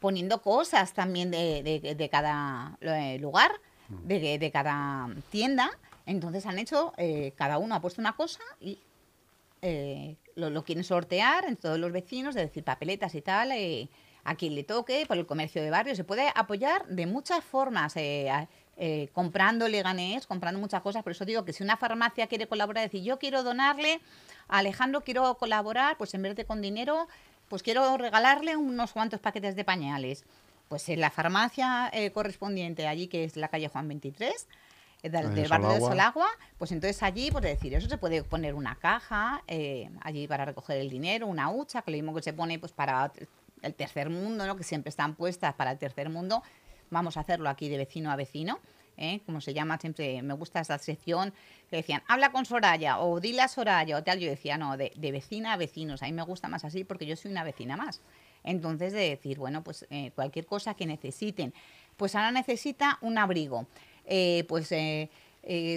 Poniendo cosas también de, de- de cada eh, lugar, de, de cada tienda. Entonces han hecho, eh, cada uno ha puesto una cosa y eh, lo, lo quieren sortear en todos los vecinos, de decir papeletas y tal, eh, a quien le toque, por el comercio de barrio. Se puede apoyar de muchas formas, eh, a- comprando leganés, comprando muchas cosas. Por eso digo que si una farmacia quiere colaborar, decir yo quiero donarle a Alejandro, quiero colaborar, pues en vez de con dinero, pues quiero regalarle unos cuantos paquetes de pañales. Pues en la farmacia eh, correspondiente allí, que es la calle Juan 23, eh, del, del barrio de Solagua. Pues entonces allí, pues decir, eso se puede poner una caja eh, allí para recoger el dinero, una hucha, que lo mismo que se pone pues para el tercer mundo, ¿no? que siempre están puestas para el tercer mundo. Vamos a hacerlo aquí de vecino a vecino, ¿eh? como se llama, siempre me gusta esa sección, que decían, habla con Soraya, o dile a Soraya, o tal, yo decía, no, de, vecina a vecinos, a mí me gusta más así porque yo soy una vecina más. Entonces, de decir, bueno, pues eh, cualquier cosa que necesiten. Pues ahora necesita un abrigo. Eh, pues eh,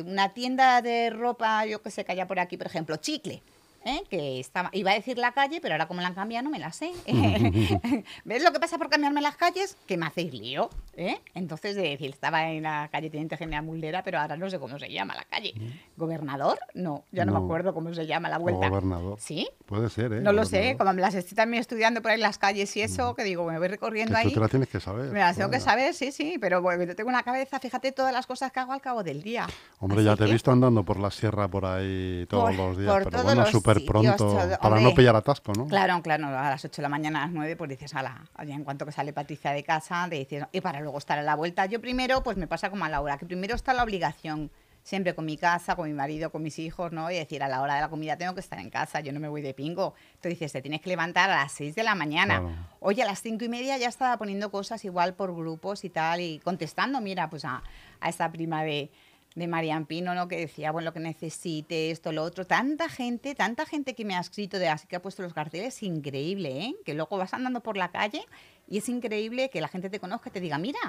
una tienda de ropa, yo que sé, que haya por aquí, por ejemplo, chicle. ¿Eh? que estaba, iba a decir la calle, pero ahora como la han cambiado no me la sé. ¿Ves lo que pasa por cambiarme las calles? Que me hacéis lío. ¿eh? Entonces, de decir, estaba en la calle Teniente General Muldera, pero ahora no sé cómo se llama la calle. ¿Gobernador? No, ya no, No. me acuerdo cómo se llama la vuelta. gobernador. ¿Sí? Puede ser, ¿eh? No lo sé, Gobernador. como me las estoy también estudiando por ahí las calles y eso, que digo, me voy recorriendo Que tú ahí. te la tienes que saber. Me las tengo que saber, sí, sí, pero bueno, tengo una cabeza, fíjate todas las cosas que hago al cabo del día. Hombre, Así ya te he que- visto andando por la sierra por ahí todos Por- los días, por pero todos bueno, los súper pronto, para hombre. no pillar atasco, ¿no? Claro, claro, a las 8 de la mañana, a las 9, pues dices, en cuanto que sale Patricia de casa, te dices, y para luego estar a la vuelta. Yo primero, pues me pasa como a Laura, que primero está la obligación siempre con mi casa, con mi marido, con mis hijos, ¿no? Y decir, a la hora de la comida tengo que estar en casa, yo no me voy de pingo. Entonces dices, te tienes que levantar a las 6 de la mañana. Claro. Oye, a las cinco y media ya estaba poniendo cosas igual por grupos y tal, y contestando, mira, pues a, a esta prima de, de Marian Pino, ¿no? Que decía, bueno, lo que necesite, esto, lo otro. Tanta gente, tanta gente que me ha escrito de así que ha puesto los carteles, increíble, ¿eh? Que luego vas andando por la calle y es increíble que la gente te conozca y te diga, mira,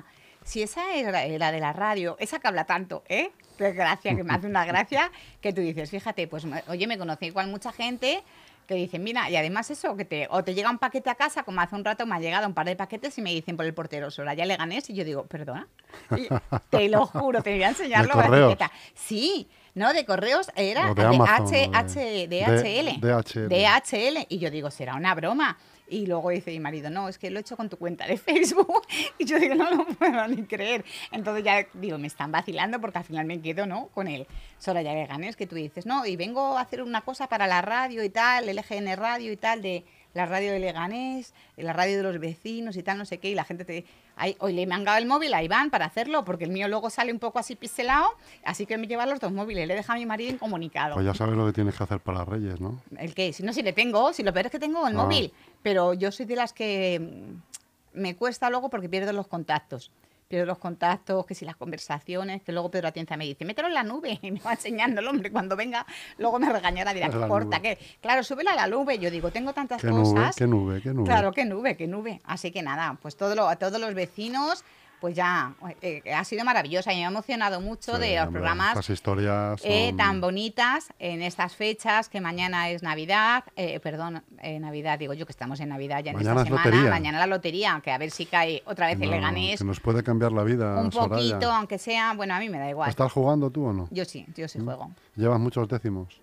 si esa era la de la radio, esa que habla tanto, ¿eh? Qué gracia, que me hace una gracia, que tú dices, fíjate, pues, oye, me conocí igual mucha gente que dicen, mira, y además eso, que te, o te llega un paquete a casa, como hace un rato me ha llegado un par de paquetes y me dicen por el portero, Soraya Leganés, y yo digo, perdona, Y te lo juro, te voy a enseñarlo ¿De con la etiqueta. Sí, no, de correos era O de Amazon, H, H, DHL. DHL. DHL. Y yo digo, será una broma. Y luego dice mi marido, no, es que lo he hecho con tu cuenta de Facebook. Y yo digo, no lo puedo ni creer. Entonces ya digo, me están vacilando porque al final me quedo, ¿no? Con el Soraya Veganes, que tú dices, no, y vengo a hacer una cosa para la radio y tal, el EGN Radio y tal, de la radio de Leganés, la radio de los vecinos y tal, no sé qué, y la gente te... Ay, hoy le he mangado el móvil a Iván para hacerlo, porque el mío luego sale un poco así pixelado, así que me lleva los dos móviles, le deja a mi marido incomunicado. Pues ya sabes lo que tienes que hacer para Reyes, ¿no? ¿El qué? Si no, si le tengo, si lo peor es que tengo el Ah. móvil, pero yo soy de las que mm, me cuesta luego porque pierdo los contactos. Pierdo los contactos, que si las conversaciones, que luego Pedro Atienza me dice, mételo en la nube, y me va enseñando el hombre, cuando venga, luego me regañará, dirá, corta, nube. que claro, súbelo a la nube, yo digo, tengo tantas ¿Qué nube? cosas. ¿Qué nube? ¿Qué nube? Claro, qué nube, qué nube. Así que nada, pues todo lo, a todos los vecinos, pues ya, eh, ha sido maravillosa y me ha emocionado mucho Sí, de los hombre, programas Estas historias eh, tan bonitas en estas fechas, que mañana es Navidad, eh, perdón, eh, Navidad, digo yo que estamos en Navidad ya en esta es semana, lotería. mañana la lotería, que a ver si cae otra vez el No, Leganés, Que nos puede cambiar la vida, un Soraya. poquito, aunque sea, bueno, a mí me da igual. ¿Estás jugando tú o no? Yo sí, yo sí juego. ¿Llevas muchos décimos?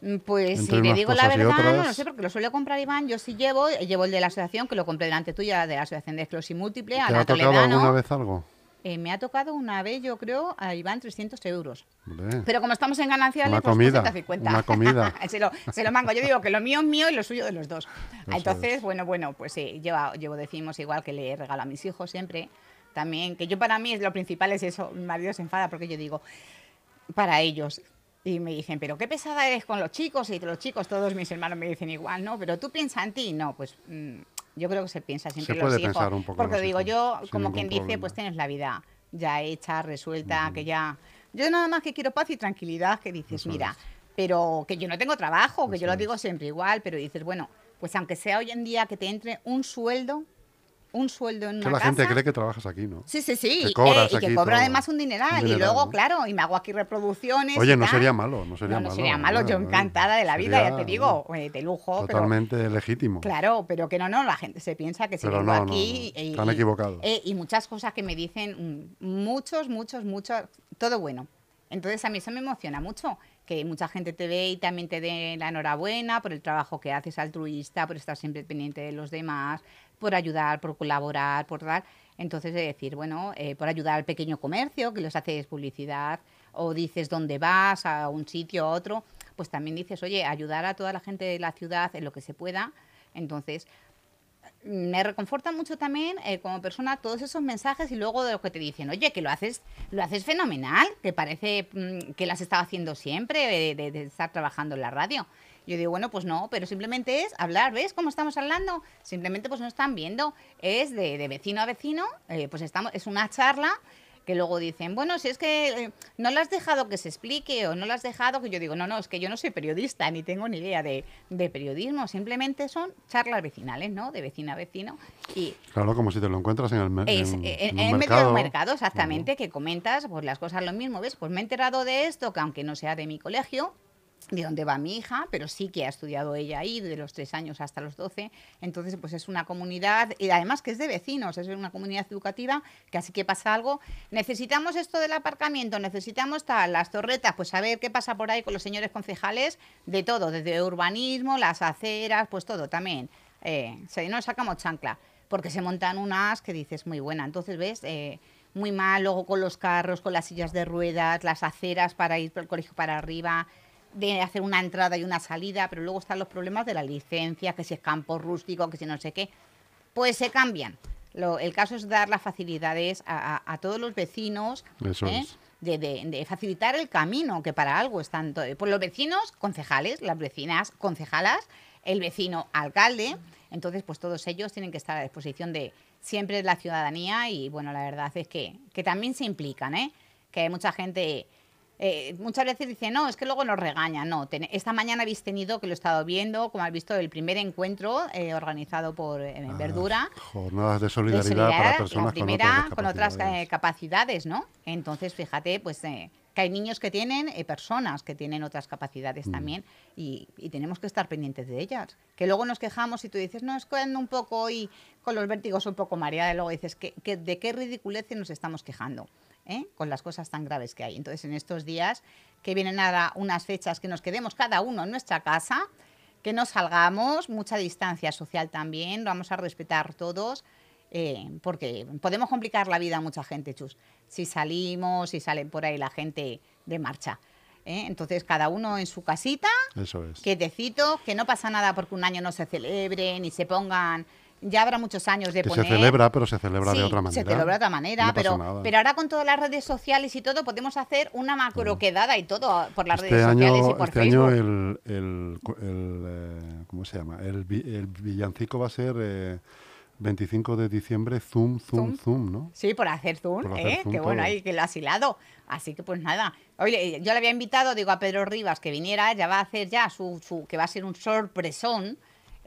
Mm, Pues Entre si te unas digo la verdad, no lo sé, porque lo suele comprar Iván, yo sí llevo, llevo el de la asociación, que lo compré delante tuya, de la asociación de esclerosis múltiple, a ¿Te la ha tocado Toledano. alguna vez algo? Eh, me ha tocado una vez, yo creo, a Iván 300 euros. Pero como estamos en gananciales, Una pues comida, 250. una comida. se, lo, se lo mango. Yo digo que lo mío es mío y lo suyo de los dos. Eso Entonces, es. bueno, bueno, pues sí, llevo, llevo decimos igual que le regalo a mis hijos siempre. También, que yo para mí es lo principal es eso. Mi marido se enfada porque yo digo, para ellos. Y me dicen, pero qué pesada eres con los chicos. Y los chicos, todos mis hermanos me dicen igual, ¿no? Pero tú piensas en ti. No, pues mm, yo creo que se piensa siempre Se en los hijos. un poco porque los digo hijos, yo, como quien dice, pues tienes la vida ya hecha, resuelta, que ya... Yo nada más que quiero paz y tranquilidad, que dices, Eso mira, es. pero que yo no tengo trabajo, que Eso yo lo digo siempre igual, pero dices, bueno, pues aunque sea hoy en día que te entre un sueldo, un sueldo en una que la casa... gente cree que trabajas aquí, ¿no? Sí, sí, sí. que eh, cobras y que aquí cobro todo. además un dineral. Un y dineral, luego, ¿no? claro, y me hago aquí reproducciones. Oye, y no tal. sería malo, no sería no, no malo. sería malo. Yo ¿no? encantada de la vida, ya te digo, eh, de lujo. pero- Totalmente legítimo. Claro, pero que no, no, la gente se piensa que si Pero vengo no, no, aquí... no, eh, están y- equivocados. eh, y muchas cosas que me dicen, mm, muchos, muchos, muchos, todo bueno. Entonces a mí eso me emociona mucho, que mucha gente te ve y también te dé la enhorabuena por el trabajo que haces altruista, por estar siempre pendiente de los demás, por ayudar, por colaborar, por dar. Entonces de decir, bueno, eh, por ayudar al pequeño comercio, que les haces publicidad, o dices dónde vas, a un sitio, a otro, pues también dices, oye, ayudar a toda la gente de la ciudad en lo que se pueda. Entonces, me reconforta mucho también eh, como persona todos esos mensajes y luego de lo que te dicen, oye, que lo haces, lo haces fenomenal, que parece mm, que lo has estado haciendo siempre, de- de estar trabajando en la radio. Yo digo, bueno, pues no, pero simplemente es hablar, ¿ves cómo estamos hablando? Simplemente pues no están viendo, es de, de vecino a vecino, eh, pues estamos, es una charla que luego dicen, bueno, si es que eh, no lo has dejado que se explique o no lo has dejado que yo digo, no, no, es que yo no soy periodista ni tengo ni idea de, de periodismo, simplemente son charlas vecinales, ¿no? De vecino a vecino. Y Claro, como si te lo encuentras en el, mer- es, en, en, en en un medio del mercado. mercado, exactamente, que comentas pues las cosas lo mismo, ¿ves? Pues me he enterado de esto, que aunque no sea de mi colegio, de donde va mi hija, pero sí que ha estudiado ella ahí, de los tres años hasta los 12. Entonces, pues es una comunidad, y además que es de vecinos, es una comunidad educativa, que así que pasa algo. Necesitamos esto del aparcamiento, necesitamos tal, las torretas, pues a ver qué pasa por ahí con los señores concejales, de todo, desde urbanismo, las aceras, pues todo también. Eh, se nos sacamos chancla, porque se montan unas que dices muy buena. Entonces, ¿ves? Eh, muy mal, luego con los carros, con las sillas de ruedas, las aceras para ir por el colegio para arriba, de hacer una entrada y una salida, pero luego están los problemas de la licencia, que si es campo rústico, que si no sé qué, pues se cambian. Lo- el caso es dar las facilidades a, a- a todos los vecinos Eso ¿eh? es. de, de- de facilitar el camino, que para algo están to- pues los vecinos, concejales, las vecinas, concejalas, el vecino, alcalde. Entonces, pues todos ellos tienen que estar a disposición de siempre la ciudadanía y bueno, la verdad es que, que también se implican, ¿eh? Que hay mucha gente eh, muchas veces dicen, no, es que luego nos regañan. No, ten- esta mañana habéis tenido, que lo he estado viendo, como habéis visto, el primer encuentro eh, organizado por eh, Ah, Verdura. Jornadas de de solidaridad, para personas la primera con otras con otras eh, capacidades, ¿no? Entonces, fíjate, pues eh, que hay niños que tienen, eh, personas que tienen otras capacidades Mm. también y, y tenemos que estar pendientes de ellas. Que luego nos quejamos y tú dices, no, es que ando un poco y con los vértigos un poco mareada y luego dices, ¿qué, qué- de qué ridiculez nos estamos quejando? ¿Eh? Con las cosas tan graves que hay. Entonces, en estos días que vienen ahora unas fechas que nos quedemos cada uno en nuestra casa, que no salgamos, mucha distancia social también, vamos a respetar todos, eh, porque podemos complicar la vida a mucha gente, Chus, si salimos, si sale por ahí la gente de marcha. ¿eh? Entonces, cada uno en su casita, Eso es. quietecito, que no pasa nada porque un año no se celebre, ni se pongan... Ya habrá muchos años de Que poner... se celebra, pero se celebra de otra manera. Se celebra de otra manera, No pero, nada. pero ahora con todas las redes sociales y todo podemos hacer una macro quedada y todo por las Este redes sociales y por este Facebook. año el, el, el, eh, ¿cómo se llama? El, el villancico va a ser eh, 25 de diciembre, zoom, zoom, Zoom. zoom, ¿no? Sí, por hacer zoom, Por hacer ¿eh? zoom que bueno, ahí que lo has hilado. Así que pues nada. Oye, yo le había invitado, digo, a Pedro Rivas que viniera, ya va a hacer ya su, su que va a ser un sorpresón,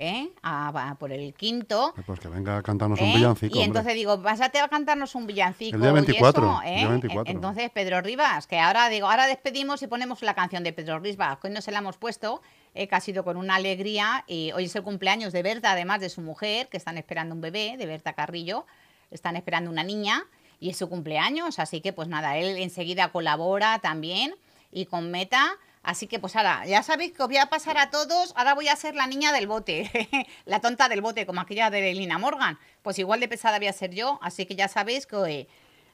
¿eh? A- va por el quinto. Pues que venga a cantarnos un ¿eh? villancico, Y hombre. entonces digo, vas a cantarnos un villancico. El día 24, y eso, el ¿eh? día 24. En- Entonces, Pedro Rivas, que ahora digo, ahora despedimos y ponemos la canción de Pedro Rivas, que hoy no se la hemos puesto, eh, que ha sido con una alegría. Y hoy es el cumpleaños de Berta, además de su mujer, que están esperando un bebé, de Berta Carrillo. Están esperando una niña y es su cumpleaños. Así que, pues nada, él enseguida colabora también y con Meta. Así que pues ahora, ya sabéis que os voy a pasar a todos, ahora voy a ser la niña del bote, la tonta del bote, como aquella de Lina Morgan. Pues igual de pesada voy a ser yo, así que ya sabéis que eh,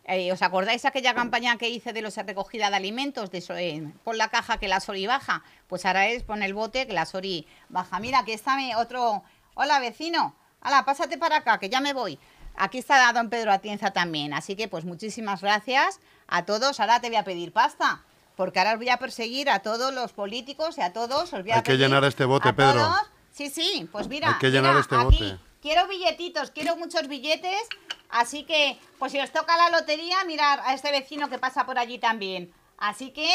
eh, ¿Os acordáis aquella campaña que hice de los recogida de alimentos? De eh, pon la caja que la Sori baja. Pues ahora es pon el bote que la Sori baja. Mira, aquí está mi otro. Hola, vecino. Hola, pásate para acá, que ya me voy. Aquí está don Pedro Atienza también. Así que, pues muchísimas gracias a todos. Ahora te voy a pedir pasta. Porque ahora os voy a perseguir a todos los políticos y a todos. Os voy a Hay que llenar este bote, Pedro. todos- Sí, sí, pues mira. Hay que llenar mira, este aquí. bote. Quiero billetitos, quiero muchos billetes, así que, pues si os toca la lotería, mirar a este vecino que pasa por allí también. Así que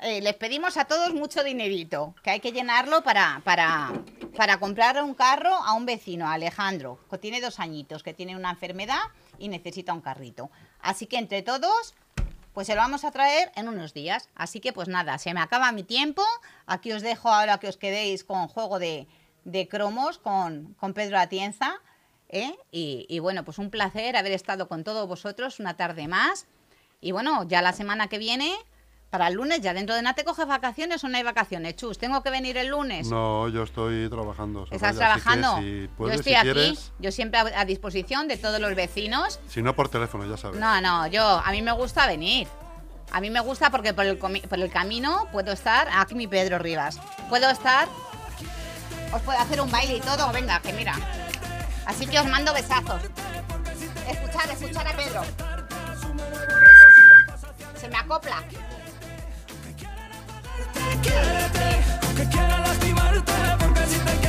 eh, les pedimos a todos mucho dinerito, que hay que llenarlo para, para, para comprar un carro a un vecino, a Alejandro, que tiene dos añitos, que tiene una enfermedad y necesita un carrito. Así que entre todos, pues se lo vamos a traer en unos días. Así que pues nada, se me acaba mi tiempo. Aquí os dejo ahora que os quedéis con juego de, de cromos con, con Pedro Atienza. ¿eh? Y, y bueno, pues un placer haber estado con todos vosotros una tarde más. Y bueno, ya la semana que viene, para el lunes, ya dentro de nada te coges vacaciones o no hay vacaciones. Chus, tengo que venir el lunes. No, yo estoy trabajando. ¿Estás Soraya, trabajando? si puedes, yo estoy si aquí, quieres, yo siempre a, a disposición de todos los vecinos. si no por teléfono, ya sabes. No, no, yo, a mí me gusta venir. A mí me gusta porque por el, por el camino puedo estar, aquí mi Pedro Rivas, puedo estar, os puedo hacer un baile y todo, venga, que mira. Así que os mando besazos. Escuchar, escuchar a Pedro. Se me acopla. Quiérete, aunque quiera lastimarte, porque si te